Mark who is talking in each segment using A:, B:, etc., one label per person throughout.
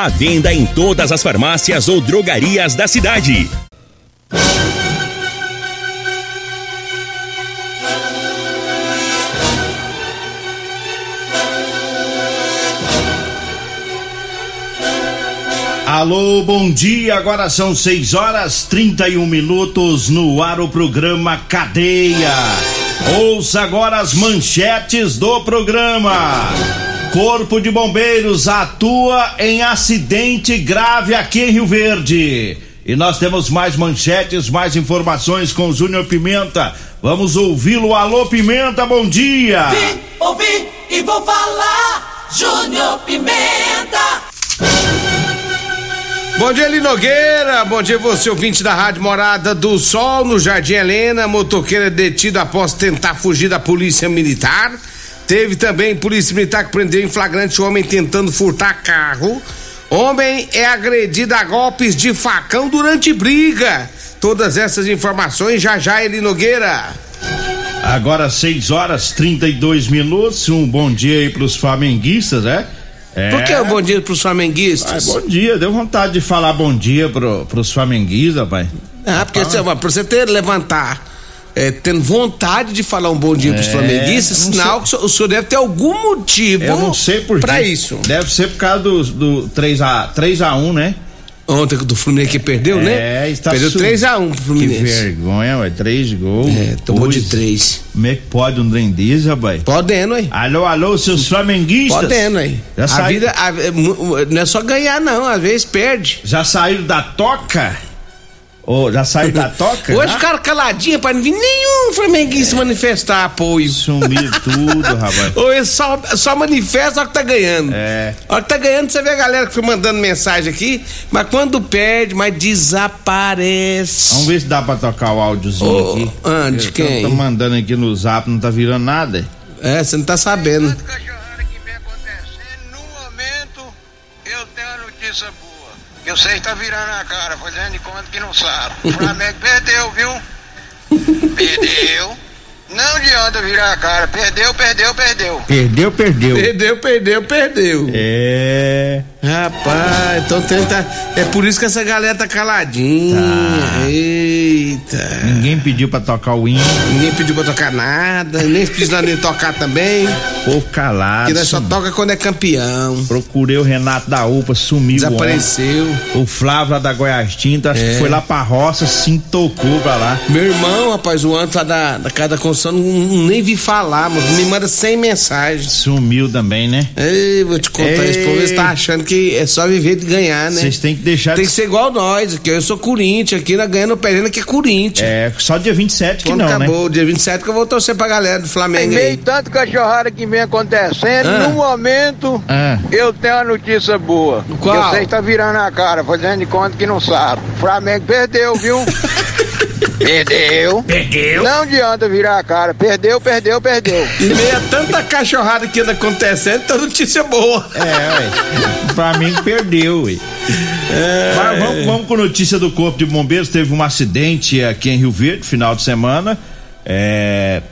A: A venda em todas as farmácias ou drogarias da cidade.
B: Alô, bom dia. Agora são 6 horas 31 minutos no ar o programa Cadeia. Ouça agora as manchetes do programa. Corpo de Bombeiros atua em acidente grave aqui em Rio Verde. E nós temos mais manchetes, mais informações com Júnior Pimenta. Vamos ouvi-lo. Alô, Pimenta, bom dia.
C: Vim, ouvi e vou falar. Júnior Pimenta.
D: Bom dia, Linogueira. Bom dia, você ouvinte da Rádio Morada do Sol, no Jardim Helena. Motoqueiro detido após tentar fugir da polícia militar. Teve também polícia militar que prendeu em flagrante homem tentando furtar carro. Homem é agredido a golpes de facão durante briga. Todas essas informações já já, Eli Nogueira.
B: Agora 6 horas 32 minutos. Um bom dia aí pros flamenguistas, né? É.
D: Por que um bom dia pros flamenguistas?
B: Ah, bom dia, deu vontade de falar bom dia pro, pros flamenguistas, pai.
D: Ah, porque você, pra você ter levantar, é, tendo vontade de falar um bom dia pros
B: É,
D: flamenguistas,
B: não
D: sinal que o senhor- deve ter algum motivo
B: sei quê.
D: isso.
B: Deve ser por causa do, do 3x, 3x1, né?
D: Ontem do Fluminense que perdeu,
B: É,
D: né?
B: está
D: Perdeu
B: su-
D: 3x1 pro
B: Que
D: Fluminense.
B: vergonha, ué. Três gols.
D: É, tomou de
B: dois.
D: três.
B: Como é que pode um trem desse, rapaz?
D: Podendo, aí.
B: Alô, alô, seus flamenguistas.
D: Podendo, aí.
B: Já
D: A
B: saiu-
D: vida a- é não é só ganhar, não. Às vezes perde.
B: Já saíram da toca? Ô, já saíram da toca?
D: Hoje
B: Ah,
D: ficaram caladinhos pra não vir nenhum flamenguista manifestar apoio.
B: Sumiu tudo, rapaz.
D: Ou ele só, só manifesta a hora que tá ganhando.
B: É.
D: A hora que tá ganhando, você vê a galera que foi mandando mensagem aqui, mas quando perde, mas desaparece.
B: Vamos ver se dá pra tocar o áudiozinho
D: Ô,
B: aqui.
D: ah, de
B: Eu
D: quem?
B: Tô mandando aqui no zap, não tá virando nada.
D: É, você não tá sabendo.
E: Enquanto cachorrada que vem acontecendo, no momento eu tenho a notícia boa. Que vocês tá virando a cara, fazendo de conta que não sabe. O Flamengo perdeu, viu? Perdeu. Não adianta virar a cara. Perdeu, perdeu, perdeu.
B: Perdeu, perdeu.
D: Perdeu, perdeu, perdeu.
B: É.
D: Rapaz, então tenta. É por isso que essa galera tá caladinha.
B: Tá.
D: Eita.
B: Ninguém pediu pra tocar o hino.
D: Ninguém pediu pra tocar nada, nem precisa nem tocar também.
B: Povo calado.
D: Que nós só toca quando é campeão.
B: Procurei o Renato da UPA, sumiu.
D: Desapareceu.
B: ontem. O Flávio lá da Goiás Tinta, acho
D: É.
B: que foi lá pra roça, se tocou pra lá.
D: Meu irmão, rapaz, o Anto lá da, da casa da construção, não, não- nem vi falar, mas me manda 100 mensagens.
B: Sumiu também, né?
D: Ei, vou te contar,
B: Ei.
D: esse povo está achando que é só viver de ganhar, né?
B: Vocês têm que deixar
D: Tem
B: de
D: que ser igual nós, aqui eu sou Corinthians, aqui nós ganhando perdendo aqui é Corinthians.
B: É, só dia 27 que
D: Quando
B: não,
D: acabou o dia 27 que eu vou torcer pra galera do
E: Em
D: Flamengo
E: meio
D: aí.
E: tanto cachorrada que vem acontecendo,
D: Ah.
E: no momento
B: Ah.
E: eu tenho a notícia boa.
D: Qual?
E: Que vocês tá virando a cara, fazendo de conta que não sabe. O Flamengo perdeu, viu? perdeu.
B: Perdeu.
E: Não adianta virar a cara. Perdeu, perdeu, perdeu.
D: Em meio a tanta cachorrada que anda acontecendo, tá notícia boa.
B: É, ué. O Flamengo perdeu, ué. Mas vamos, vamos com notícia do Corpo de Bombeiros. Teve um acidente aqui em Rio Verde, final de semana. É,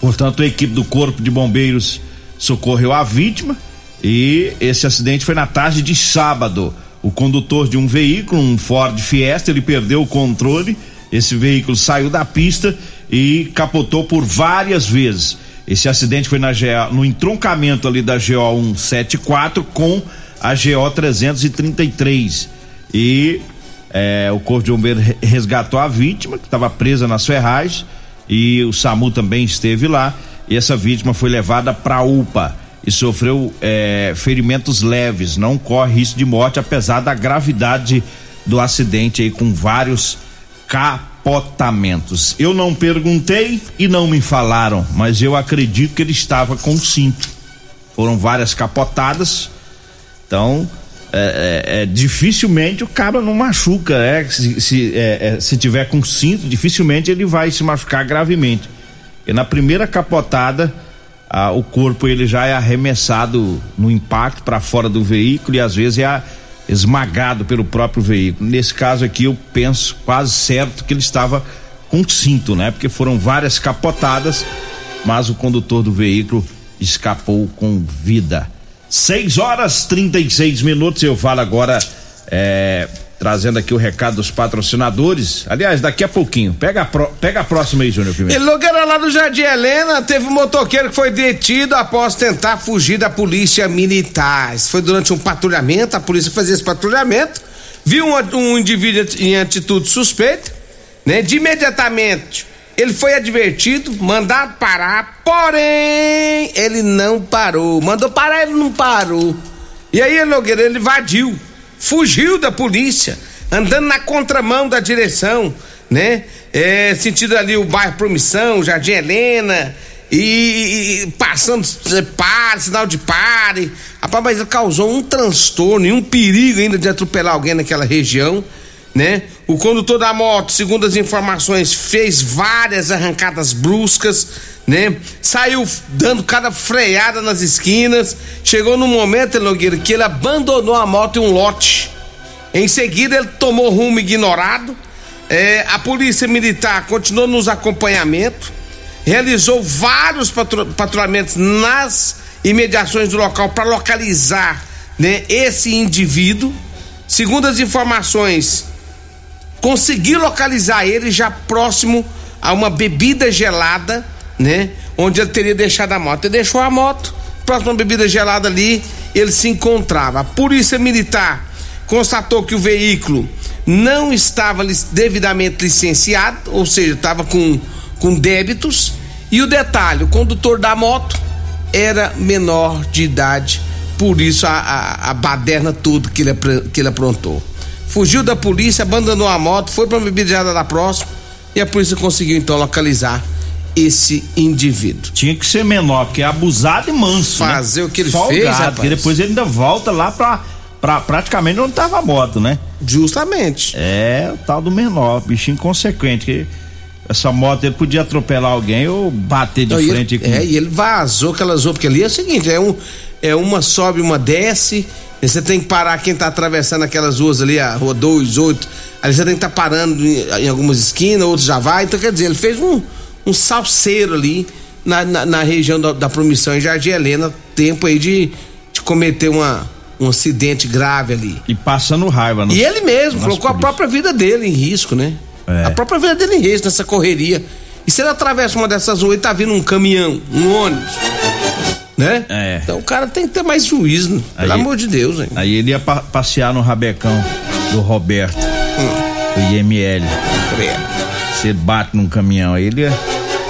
B: portanto, a equipe do Corpo de Bombeiros socorreu a vítima. E esse acidente foi na tarde de sábado. O condutor de um veículo, um Ford Fiesta, ele perdeu o controle. Esse veículo saiu da pista e capotou por várias vezes. Esse acidente foi na GO, no entroncamento ali da GO 174 com a GO 333. E é, o Corpo de Bombeiro re- resgatou a vítima, que estava presa nas ferragens, e o SAMU também esteve lá. E essa vítima foi levada para UPA e sofreu é, ferimentos leves, não corre risco de morte, apesar da gravidade do acidente aí com vários capotamentos. Eu não perguntei e não me falaram, mas eu acredito que ele estava com cinto. Foram várias capotadas, então é, é, dificilmente o cara não machuca, né? Se, se, é, é, se tiver com cinto, dificilmente ele vai se machucar gravemente. E na primeira capotada, ah, o corpo ele já é arremessado no impacto para fora do veículo e às vezes é esmagado pelo próprio veículo. Nesse caso aqui, eu penso quase certo que ele estava com cinto, né? Porque foram várias capotadas, mas o condutor do veículo escapou com vida. 6 horas 36 minutos. Eu falo agora, é, trazendo aqui o recado dos patrocinadores. Aliás, daqui a pouquinho. Pega a, pro, pega a próxima aí, Júnior
D: Pimenta. Ele Nogueira lá no Jardim Helena teve um motoqueiro que foi detido após tentar fugir da polícia militar. Isso foi durante um patrulhamento, a polícia fazia esse patrulhamento, viu um, um indivíduo em atitude suspeita, né? De imediatamente ele foi advertido, mandado parar, porém ele não parou. Mandou parar, ele não parou. E aí, Nogueira, ele invadiu, fugiu da polícia, andando na contramão da direção, né? É, sentido ali o bairro Promissão, Jardim Helena, e, e passando é, pare, sinal de pare. Rapaz, mas causou um transtorno e um perigo ainda de atropelar alguém naquela região né? O condutor da moto, segundo as informações, fez várias arrancadas bruscas, né? Saiu dando cada freada nas esquinas. Chegou no momento, Nogueira, que ele abandonou a moto em um lote. Em seguida, ele tomou rumo ignorado. É, a polícia militar continuou nos acompanhamento, realizou vários patru patrulhamentos nas imediações do local para localizar né, esse indivíduo. Segundo as informações, consegui localizar ele já próximo a uma bebida gelada, né? Onde ele teria deixado a moto. Ele deixou a moto, próximo a bebida gelada ali, ele se encontrava. A polícia militar constatou que o veículo não estava devidamente licenciado, ou seja, estava com, com débitos. E o detalhe: o condutor da moto era menor de idade, por isso a, a, a baderna toda que ele, que ele aprontou fugiu da polícia, abandonou a moto, foi para uma bebida da próxima e a polícia conseguiu então localizar esse indivíduo.
B: Tinha que ser menor, porque é abusado e manso.
D: Né? Fazer
B: né?
D: o que ele Folgado, fez, rapaz.
B: Porque depois ele ainda volta lá pra, pra praticamente onde tava a moto, né?
D: Justamente.
B: É, o tal do menor, bichinho inconsequente. Que essa moto ele podia atropelar alguém ou bater de frente
D: ele, com... É, e ele vazou aquelas ruas, porque ali é o seguinte, é um é uma sobe, uma desce, você tem que parar quem tá atravessando aquelas ruas ali, a rua 2, 8, ali você tem que estar tá parando em, algumas esquinas, outros já vai, então quer dizer, ele fez um, um salseiro ali na, na, na região da, da Promissão em Jardim Helena, tempo aí de, de cometer uma, um acidente grave ali.
B: E passando raiva,
D: E ele mesmo colocou a própria vida dele em risco, né? É. A própria vida dele em risco nessa correria. E se ele atravessa uma dessas ruas e tá vindo um caminhão, um ônibus, né? É. Então o cara tem que ter mais juízo, pelo amor de Deus, hein?
B: Aí ele ia pa passear no rabecão do Roberto, hum. do IML. Você bate num caminhão, aí ele ia...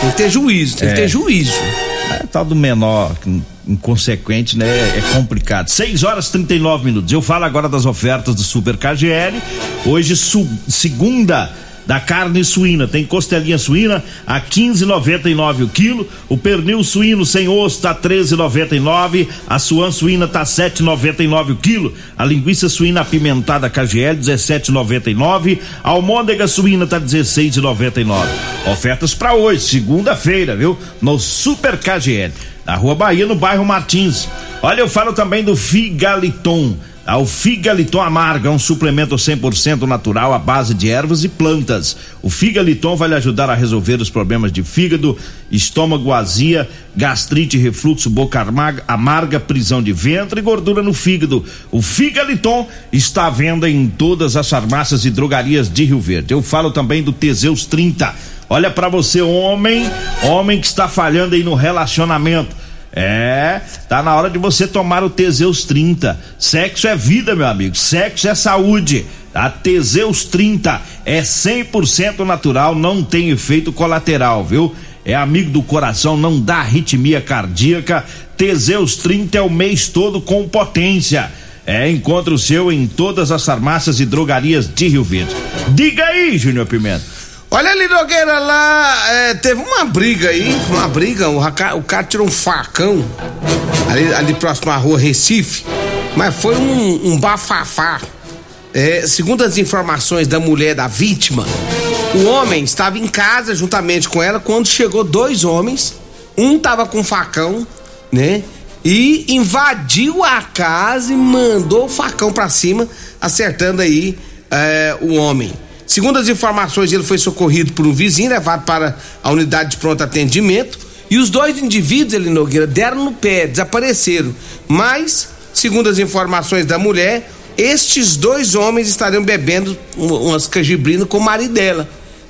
D: Tem que ter juízo, tem é. que ter juízo.
B: É, tal do menor, inconsequente, né? É complicado. 6 horas 39 minutos. Eu falo agora das ofertas do Super KGL. Hoje, segunda da carne suína. Tem costelinha suína a 15,99 o quilo, o pernil suíno sem osso tá 13,99, a suan suína tá 7,99 o quilo, a linguiça suína apimentada KGL 17,99, a almôndega suína tá 16,99. Ofertas para hoje, segunda-feira, viu? No Super KGL, na Rua Bahia, no bairro Martins. Olha, eu falo também do Figaliton ao Figaliton Amarga, um suplemento 100% natural à base de ervas e plantas. O Figaliton vai lhe ajudar a resolver os problemas de fígado, estômago, azia, gastrite, refluxo, boca amarga, amarga, prisão de ventre e gordura no fígado. O Figaliton está à venda em todas as farmácias e drogarias de Rio Verde. Eu falo também do Teseus 30. Olha para você, homem, homem que está falhando aí no relacionamento é, tá na hora de você tomar o Teseus 30. Sexo é vida, meu amigo. Sexo é saúde. A Teseus 30 é 100% natural, não tem efeito colateral, viu? É amigo do coração, não dá arritmia cardíaca. Teseus 30 é o mês todo com potência. É, encontra o seu em todas as farmácias e drogarias de Rio Verde. Diga aí, Júnior Pimenta.
D: Olha ali, Nogueira, lá é, teve uma briga aí, uma briga, o, o cara tirou um facão ali, ali próximo à rua Recife, Mas foi um, um bafafá. É, segundo as informações da mulher da vítima, o homem estava em casa juntamente com ela quando chegou dois homens. Um tava com facão, né? E invadiu a casa e mandou o facão para cima, acertando aí é, o homem. Segundo as informações, ele foi socorrido por um vizinho, levado para a unidade de pronto atendimento. E os dois indivíduos, ele Nogueira, deram no pé, desapareceram. Mas, segundo as informações da mulher, estes dois homens estariam bebendo umas cajibrinas com o marido dela.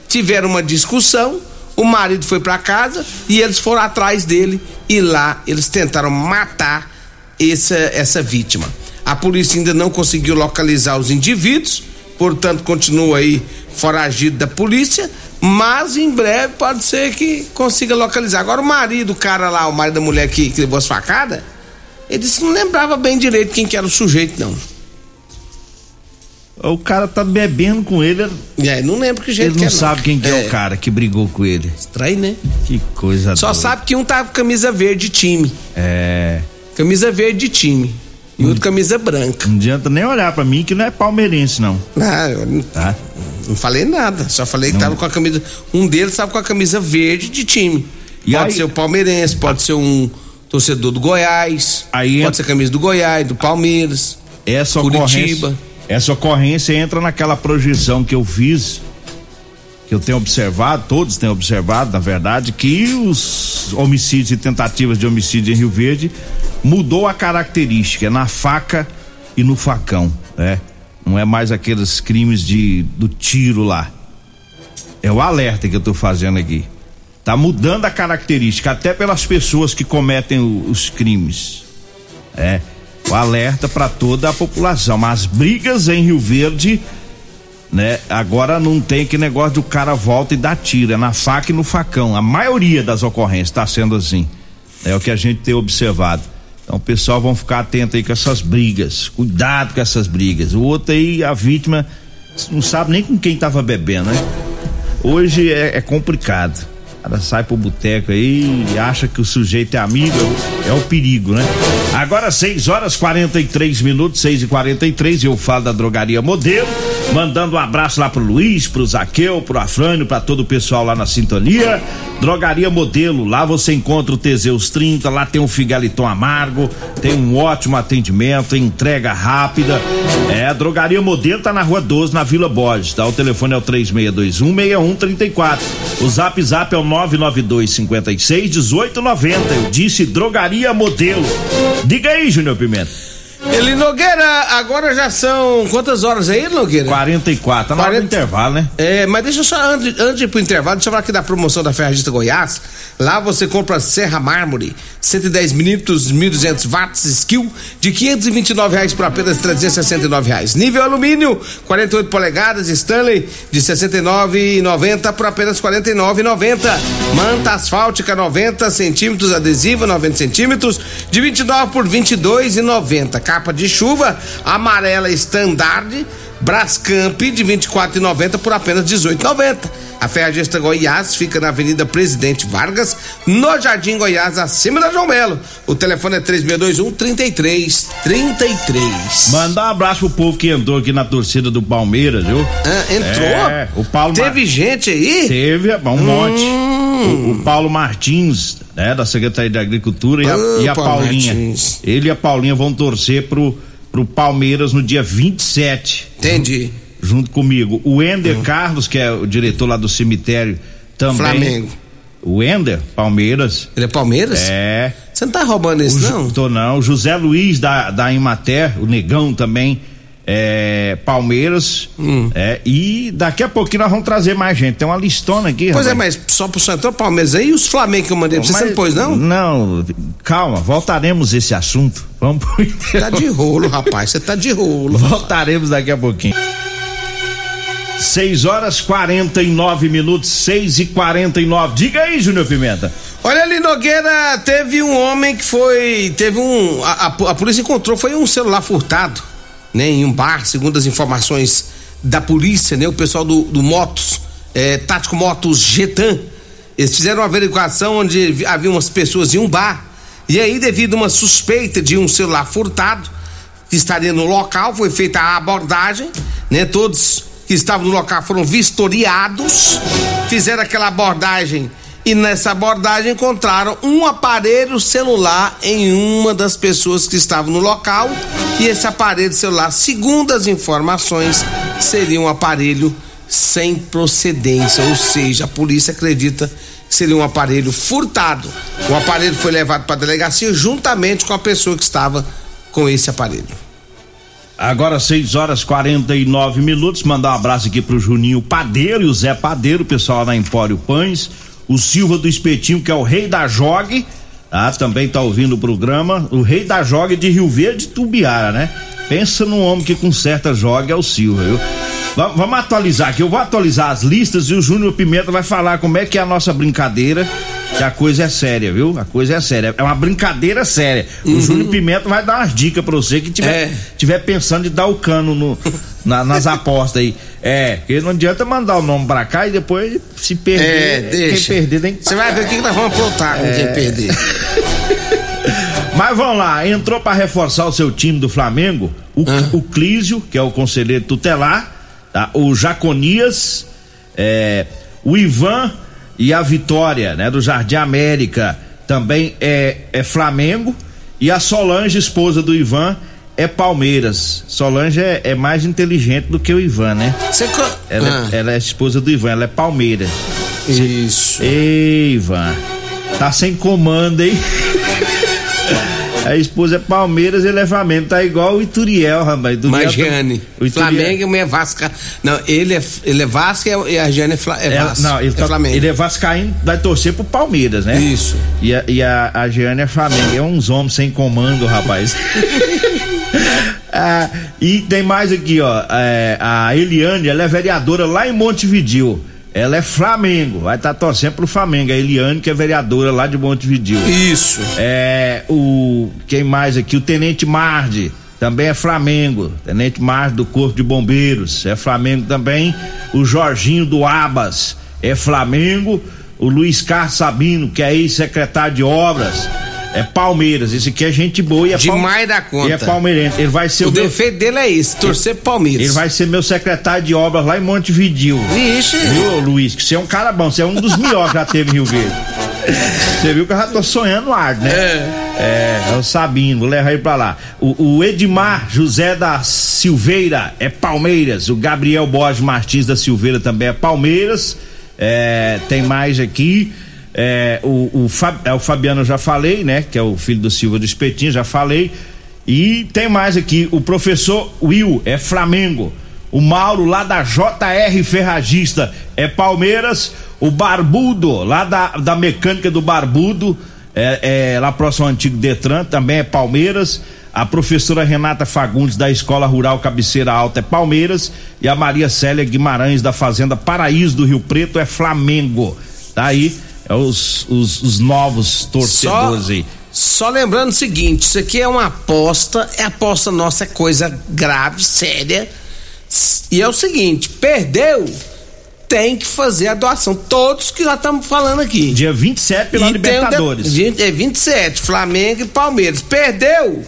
D: Tiveram uma discussão, o marido foi para casa e eles foram atrás dele e lá eles tentaram matar essa, essa vítima. A polícia ainda não conseguiu localizar os indivíduos, portanto continua aí foragido da polícia, mas em breve pode ser que consiga localizar. Agora o marido, o cara lá, o marido da mulher que, que levou as facadas, ele disse que não lembrava bem direito quem que era o sujeito, não.
B: O cara tá bebendo com ele.
D: É, não lembro que jeito
B: Ele
D: que
B: não
D: é,
B: sabe quem que é.
D: É.
B: o cara que brigou com ele.
D: Estranho, né?
B: Que coisa
D: Só
B: doida.
D: sabe que um tava com camisa verde de time.
B: É.
D: Camisa verde de time. E outro camisa branca.
B: Não adianta nem olhar pra mim que não é palmeirense, não.
D: Ah, eu não,
B: Tá?
D: não falei nada. Só falei que tava com a camisa. Um deles tava com a camisa verde de time.
B: E
D: pode
B: aí-
D: ser o palmeirense, pode ser um torcedor do Goiás.
B: Aí
D: pode
B: entra-
D: ser camisa do Goiás, do Palmeiras.
B: Essa
D: Curitiba.
B: ocorrência. Essa ocorrência entra naquela projeção que eu fiz, que eu tenho observado, todos têm observado, na verdade, que os homicídios e tentativas de homicídio em Rio Verde mudou a característica, é na faca e no facão, né? Não é mais aqueles crimes de do tiro lá. É o alerta que eu tô fazendo aqui. Tá mudando a característica, até pelas pessoas que cometem o- os crimes. É. O alerta para toda a população. Mas as brigas em Rio Verde, né? Agora não tem que negócio do cara volta e dá tiro, é na faca e no facão. A maioria das ocorrências está sendo assim. É o que a gente tem observado. Então, pessoal vão ficar atento aí com essas brigas. Cuidado com essas brigas. O outro aí, a vítima, não sabe nem com quem tava bebendo, né? Hoje é, é complicado. O cara sai pro boteco aí e acha que o sujeito é amigo, é o perigo, né? Agora 6 horas 43 minutos, 6 e 43 eu falo da drogaria modelo, mandando um abraço lá pro Luiz, pro Zaqueu, pro Afrânio, pra todo o pessoal lá na sintonia. Drogaria Modelo, lá você encontra o Teseus 30, lá tem o Figaliton Amargo, tem um ótimo atendimento, entrega rápida. É, Drogaria Modelo tá na rua 12, na Vila Borges, tá? O telefone é o 3621-6134. O zap zap é o 992 56 1890. Eu disse Drogaria Modelo. Diga aí, Júnior Pimenta.
D: Ele Nogueira, agora já são quantas horas aí, Nogueira?
B: 44, tá na hora do
D: 40.
B: intervalo, né?
D: É, mas deixa eu só, antes, antes de ir pro intervalo, deixa eu falar aqui da promoção da Ferragista Goiás. Lá você compra Serra Mármore, 110 minutos, 1.200 watts, skill, de 529 reais por apenas 369 reais. Nível alumínio, 48 polegadas, Stanley, de 69,90 por apenas 49,90. Manta asfáltica, 90 centímetros, adesiva, 90 centímetros, de 29 por 22,90. Capa de chuva, amarela standard, Brascamp de 24,90 por apenas 18,90. A Ferragista Goiás fica na Avenida Presidente Vargas, no Jardim Goiás, acima da João Melo. O telefone é 3621 3333.
B: Mandar um abraço pro povo que entrou aqui na torcida do Palmeiras, viu?
D: Ah, entrou?
B: É, o Paulo
D: Teve
B: Mar-
D: gente aí?
B: Teve, um monte.
D: Hum.
B: O, o Paulo Martins, né, da Secretaria de Agricultura e a, e a Paulinha.
D: Martins.
B: Ele e a Paulinha vão torcer pro, pro Palmeiras no dia 27,
D: Entendi.
B: junto comigo. O Ender Carlos, que é o diretor lá do cemitério, também.
D: Flamengo.
B: O Ender, Palmeiras.
D: Ele é Palmeiras?
B: É.
D: Você não tá roubando isso, não?
B: Tô não. O José Luiz da, da Imater, o Negão também. É, Palmeiras.
D: Hum.
B: É, e daqui a pouquinho nós vamos trazer mais gente. Tem uma listona aqui,
D: Pois é,
B: rapaz.
D: mas só pro Central Palmeiras aí e os Flamengo que eu mandei pra você, pôs, não?
B: Não, calma, voltaremos esse assunto. Vamos pro
D: Tá de rolo, rapaz. Você tá de rolo.
B: Voltaremos daqui a pouquinho. 6 horas 49 minutos, 6 e 49 Diga aí, Júnior Pimenta.
D: Olha ali, Nogueira, teve um homem que foi. Teve um. A, a- a polícia encontrou, foi um celular furtado, né? Em um bar, segundo as informações da polícia, né? O pessoal do, do Motos, é, Tático Motos Getan. Eles fizeram uma averiguação onde vi- havia umas pessoas em um bar. E aí, devido a uma suspeita de um celular furtado, que estaria no local, foi feita a abordagem, né? Todos que estavam no local foram vistoriados, fizeram aquela abordagem e nessa abordagem encontraram um aparelho celular em uma das pessoas que estavam no local e esse aparelho celular, segundo as informações, seria um aparelho sem procedência, ou seja, a polícia acredita que seria um aparelho furtado. O aparelho foi levado para a delegacia juntamente com a pessoa que estava com esse aparelho.
B: Agora 6 horas 49 minutos. Mandar um abraço aqui pro Juninho Padeiro e o Zé Padeiro, pessoal da Empório Pães o Silva do Espetinho, que é o rei da jogue, tá? Também tá ouvindo o programa. O rei da jogue de Rio Verde Tubiara, né? Pensa num homem que conserta jogue é o Silva, viu? Vamos atualizar aqui. Eu vou atualizar as listas e o Júnior Pimenta vai falar como é que é a nossa brincadeira. Que a coisa é séria, viu? A coisa é séria. É uma brincadeira séria. Uhum. O Júnior Pimenta vai dar umas dicas pra você que tiver, é. tiver pensando de dar o cano no, na, nas apostas aí. É, porque não adianta mandar o nome pra cá e depois se perder. É,
D: deixa. Quem perder tem que. Você vai ver o que, nós vamos aprontar com é. quem perder.
B: Mas vamos lá, entrou para reforçar o seu time do Flamengo o, ah. o Clísio, que é o conselheiro tutelar, tá? o Jaconias, é, o Ivan e a Vitória, né, do Jardim América, também é, é Flamengo, e a Solange, esposa do Ivan, é Palmeiras. Solange é, é mais inteligente do que o Ivan, né? Você... Ela, é, ah. ela é esposa do Ivan, ela é Palmeiras.
D: Isso.
B: Ei, Ivan, tá sem comando, hein? A esposa é Palmeiras, ele é Flamengo. Tá igual o Ituriel, rapaz.
D: Mas Jane. Tá... Flamengo é Vasca. Não, ele é, ele é Vasco e a Jane é, Fla... é, é
B: Não, ele, é tá, Flamengo. ele é Vascaíno, vai torcer pro Palmeiras, né?
D: Isso.
B: E a, e a, a Jane é Flamengo. É uns homens sem comando, rapaz. ah, e tem mais aqui, ó. É, a Eliane, ela é vereadora lá em Montevidil. Ela é Flamengo, vai estar tá torcendo pro Flamengo. A Eliane, que é vereadora lá de Montevideo.
D: Isso.
B: É, o. Quem mais aqui? O Tenente Marde, também é Flamengo. Tenente Marde do Corpo de Bombeiros, é Flamengo também. O Jorginho do Abas, é Flamengo. O Luiz Carlos Sabino, que é ex-secretário de Obras é Palmeiras. Esse aqui é gente boa e é
D: Demais da conta.
B: E é palmeirense. Ele vai ser o,
D: o meu... defeito dele é isso, torcer Palmeiras.
B: Ele vai ser meu secretário de obras lá em Montevidil.
D: Vixe.
B: Viu, Luiz? Que você é um cara bom, você é um dos melhores que já teve em Rio Verde. Você viu que eu já tô sonhando ar, né? É. É, é o Sabino, vou levar ele pra lá. O, o, Edmar José da Silveira é Palmeiras. O Gabriel Borges Martins da Silveira também é Palmeiras. É, tem mais aqui. É, o, o, Fab, é, o Fabiano já falei, né? Que é o filho do Silva do Espetinho, já falei. E tem mais aqui, o professor Will é Flamengo. O Mauro lá da JR Ferragista é Palmeiras. O Barbudo, lá da, da mecânica do Barbudo, é, é lá próximo ao antigo Detran, também é Palmeiras. A professora Renata Fagundes, da Escola Rural Cabeceira Alta, é Palmeiras. E a Maria Célia Guimarães, da Fazenda Paraíso do Rio Preto, é Flamengo. Tá aí é os, os, os novos torcedores
D: só,
B: aí.
D: Só lembrando o seguinte: isso aqui é uma aposta, é aposta nossa, é coisa grave, séria. E é o seguinte: perdeu, tem que fazer a doação. Todos que já estamos falando aqui.
B: Dia 27 pela e Libertadores.
D: De, é 27, Flamengo e Palmeiras. Perdeu,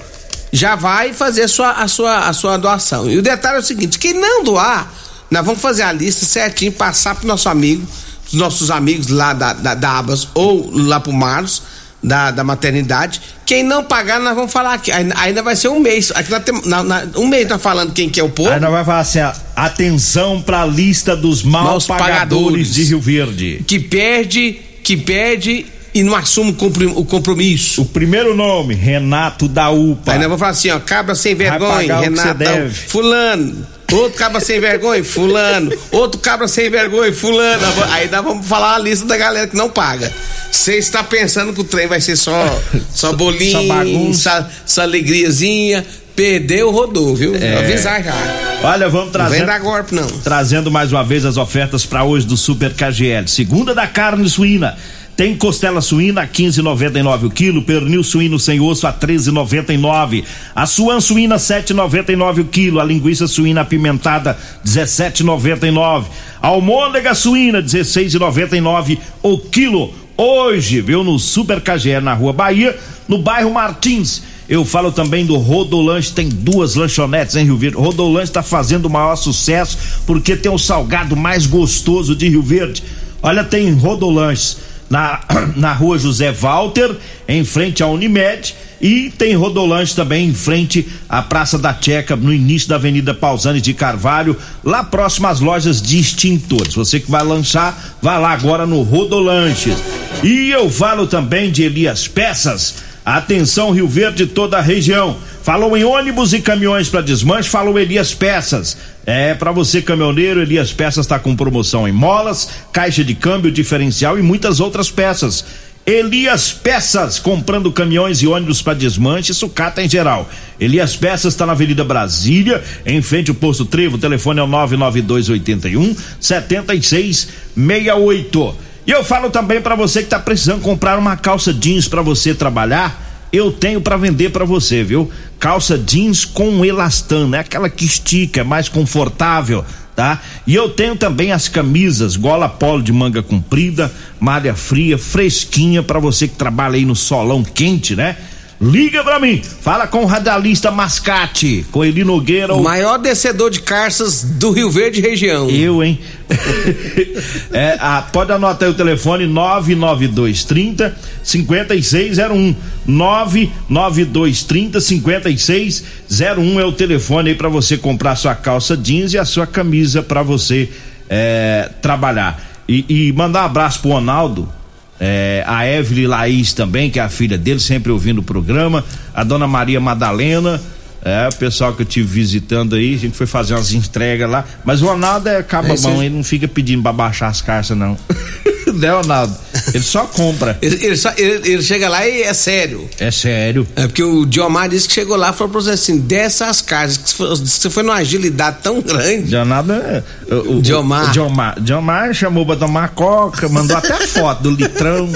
D: já vai fazer a sua, a, sua, a sua doação. E o detalhe é o seguinte: quem não doar, nós vamos fazer a lista certinho, passar pro nosso amigo os nossos amigos lá da, da, da Abas ou lá pro Marlos, da, da maternidade. Quem não pagar, nós vamos falar aqui. Ainda vai ser um mês. Aqui nós temos, na, na, um mês tá falando quem que é o povo.
B: Aí nós vai falar assim: atenção pra lista dos mal pagadores, pagadores de Rio Verde.
D: Que perde, que perde e não assume o compromisso.
B: O primeiro nome, Renato da UPA.
D: Aí nós vamos falar assim, ó, cabra sem vergonha, Renato Fulano. Outro cabra sem vergonha, fulano. Outro cabra sem vergonha, fulano. Aí nós vamos falar a lista da galera que não paga. Você está pensando que o trem vai ser só, só bolinho, só bagunça, só, só alegriazinha. Perdeu, rodou, viu? É. Avisar já.
B: Olha, vamos trazer. Não
D: golpe, não.
B: Trazendo mais uma vez as ofertas para hoje do Super KGL. Segunda da carne suína tem costela suína a 15,99 o quilo, pernil suíno sem osso a 13,99. A suan suína 7,99 o quilo, a linguiça suína apimentada 17,99. A almôndega suína 16,99 o quilo. Hoje, viu no Super KGE na Rua Bahia, no bairro Martins Eu falo também do Rodolanche, tem duas lanchonetes em Rio Verde. Rodolanche está fazendo o maior sucesso porque tem o salgado mais gostoso de Rio Verde. Olha, tem Rodolanches na, na rua José Walter, em frente à Unimed, e tem Rodolanche também em frente à Praça da Checa, no início da Avenida Pausanes de Carvalho, lá próximo às lojas de extintores. Você que vai lanchar, vai lá agora no Rodolanches. E eu falo também de Elias Peças Atenção Rio Verde toda a região. Falou em ônibus e caminhões para desmanche, falou Elias Peças. É, para você caminhoneiro, Elias Peças está com promoção em molas, caixa de câmbio diferencial e muitas outras peças. Elias Peças, comprando caminhões e ônibus para desmanche e sucata em geral. Elias Peças está na Avenida Brasília, em frente ao posto Trevo, o telefone é o 99281 7668. E eu falo também para você que tá precisando comprar uma calça jeans para você trabalhar, eu tenho para vender para você, viu? Calça jeans com elastano, é aquela que estica, é mais confortável, tá? E eu tenho também as camisas gola polo de manga comprida, malha fria, fresquinha para você que trabalha aí no solão quente, né? Liga pra mim, fala com o radialista Mascate, com Eli Nogueira.
D: O maior descedor de carças do Rio Verde região.
B: Eu, hein? é, a, pode anotar aí o telefone 99230 5601. 99230 5601 é o telefone aí pra você comprar sua calça jeans e a sua camisa pra você é, trabalhar. E, e mandar um abraço pro Ronaldo é, a Evelyn Laís também, que é a filha dele, sempre ouvindo o programa, a dona Maria Madalena, é, o pessoal que eu tive visitando aí, a gente foi fazer umas entregas lá, mas o Ronaldo é caba é, bom, ele não fica pedindo pra baixar as caixas, não. né, Ronaldo? Ele só compra.
D: ele, ele, só, ele, ele, chega lá e é sério.
B: É sério.
D: É porque o Diomar disse que chegou lá e falou pra você assim: dessas caixas, que você foi numa agilidade tão grande.
B: Janado é. O,
D: Diomar.
B: O, Diomar. Diomar chamou pra tomar coca, mandou até foto do litrão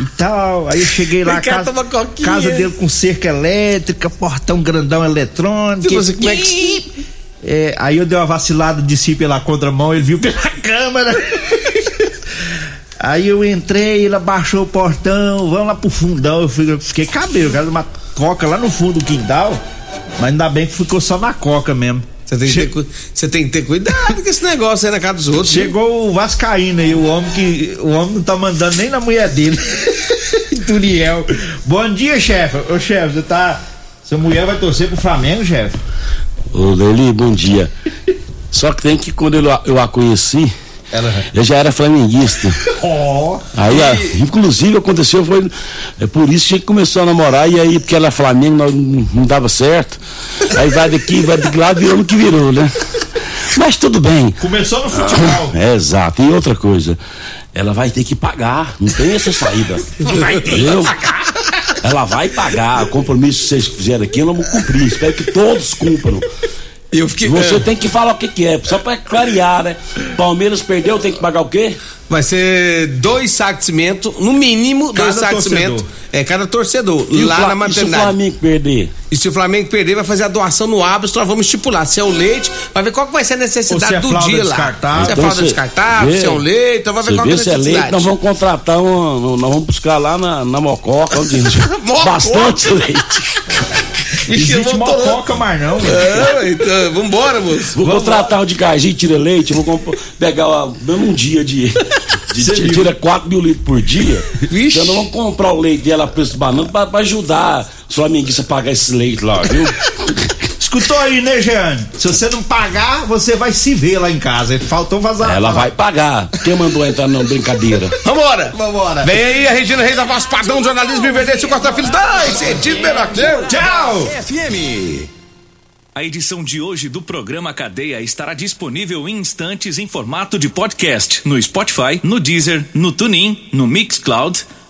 B: e tal. Aí eu cheguei lá, casa, casa dele com cerca elétrica, portão grandão eletrônico.
D: Você, como é que...
B: É, aí eu dei uma vacilada, desci pela contramão, ele viu pela câmera. Aí eu entrei, ele abaixou o portão, vamos lá pro fundão. Eu fiquei, fiquei cabelo, cara, uma coca lá no fundo do quintal, mas ainda bem que ficou só na coca mesmo.
D: Você tem, che... ter, tem, que ter cuidado com esse negócio aí na casa dos outros.
B: Chegou viu? o Vascaíno aí, o homem que. O homem não tá mandando nem na mulher dele. Turiel. Bom dia, chefe. Ô chefe, você tá. Sua mulher vai torcer pro Flamengo, chefe?
F: Ô Leli, bom dia. Só que tem que quando eu, eu a conheci, ela... Eu já era flamenguista. Oh, aí, e... inclusive, aconteceu, foi. É por isso que a gente começou a namorar, e aí, porque ela é Flamengo, não, não dava certo. Aí vai daqui, vai de lá, virou no que virou, né? Mas tudo bem.
B: Começou no futebol.
F: É, exato. E outra coisa, ela vai ter que pagar, não tem essa saída.
B: Vai ter que pagar.
F: Ela vai pagar. O compromisso que vocês fizeram aqui, eu não vou cumprir. Espero que todos cumpram. Eu fiquei, Você é. tem que falar o que, que é, só pra clarear, né? Palmeiras perdeu, tem que pagar o quê?
D: Vai ser dois sacos de cimento, no mínimo cada dois sacos de cimento. É, cada torcedor. E lá na maternidade. E se o
F: Flamengo perder?
D: E se o Flamengo perder, vai fazer a doação no Abas, nós vamos estipular se é o leite, vai ver qual que vai ser a necessidade
B: é
D: do dia lá.
B: Se
D: é então, fralda descartável, vê, se é o leite, então vai ver qual que é a necessidade. Se é leite,
F: nós vamos contratar, um, nós vamos buscar lá na, na Mococa, onde bastante leite.
B: Existe mococa mais não,
D: é, então, vambora, moço.
F: Vou contratar um de gajinho, tira leite, vou pegar mesmo um dia de. de tira 4 mil litros por dia. Vixe. Então nós vamos comprar o leite dela a preço banana pra, pra ajudar os flamenguistas a pagar esse leite lá, viu?
B: Escutou aí, né, Jeane? Se você não pagar, você vai se ver lá em casa. Faltou vazar.
F: Ela vai pagar. Quem mandou entrar na brincadeira?
D: Vambora!
B: Vambora!
D: Vem aí a Regina Reis da Voz Padrão Jornalismo e Filho. Dai, sentido Tchau!
B: Tchau!
A: FM. A edição de hoje do programa Cadeia estará disponível em instantes em formato de podcast no Spotify, no Deezer, no TuneIn, no Mixcloud